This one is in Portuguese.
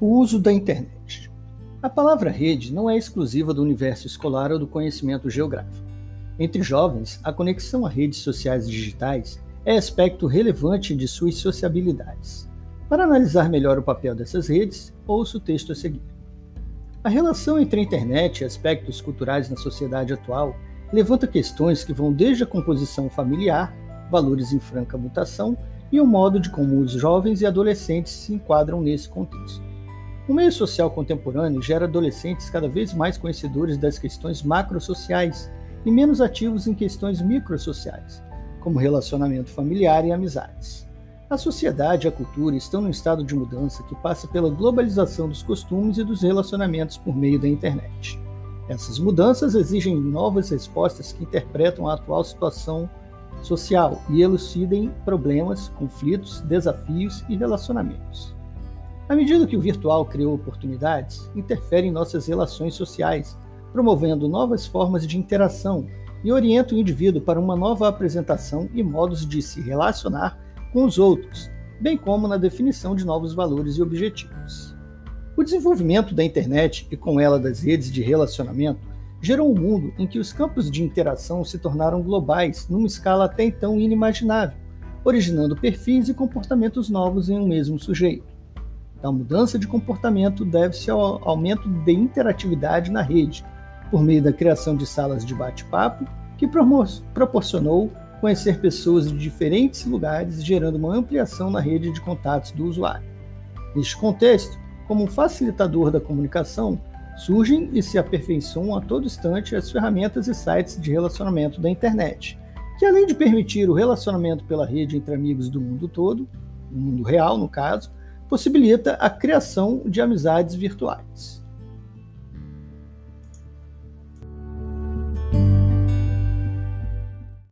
O uso da internet. A palavra rede não é exclusiva do universo escolar ou do conhecimento geográfico. Entre jovens, a conexão a redes sociais digitais é aspecto relevante de suas sociabilidades. Para analisar melhor o papel dessas redes, ouça o texto a seguir. A relação entre a internet e aspectos culturais na sociedade atual levanta questões que vão desde a composição familiar, valores em franca mutação e o modo de como os jovens e adolescentes se enquadram nesse contexto. O meio social contemporâneo gera adolescentes cada vez mais conhecedores das questões macrosociais e menos ativos em questões microsociais, como relacionamento familiar e amizades. A sociedade e a cultura estão num estado de mudança que passa pela globalização dos costumes e dos relacionamentos por meio da internet. Essas mudanças exigem novas respostas que interpretam a atual situação social e elucidem problemas, conflitos, desafios e relacionamentos. À medida que o virtual criou oportunidades, interfere em nossas relações sociais, promovendo novas formas de interação e orienta o indivíduo para uma nova apresentação e modos de se relacionar com os outros, bem como na definição de novos valores e objetivos. O desenvolvimento da internet e com ela das redes de relacionamento gerou um mundo em que os campos de interação se tornaram globais numa escala até então inimaginável, originando perfis e comportamentos novos em um mesmo sujeito. A mudança de comportamento deve-se ao aumento de interatividade na rede, por meio da criação de salas de bate-papo, que proporcionou conhecer pessoas de diferentes lugares, gerando uma ampliação na rede de contatos do usuário. Neste contexto, como facilitador da comunicação, surgem e se aperfeiçoam a todo instante as ferramentas e sites de relacionamento da internet, que além de permitir o relacionamento pela rede entre amigos do mundo todo, no mundo real no caso, possibilita a criação de amizades virtuais.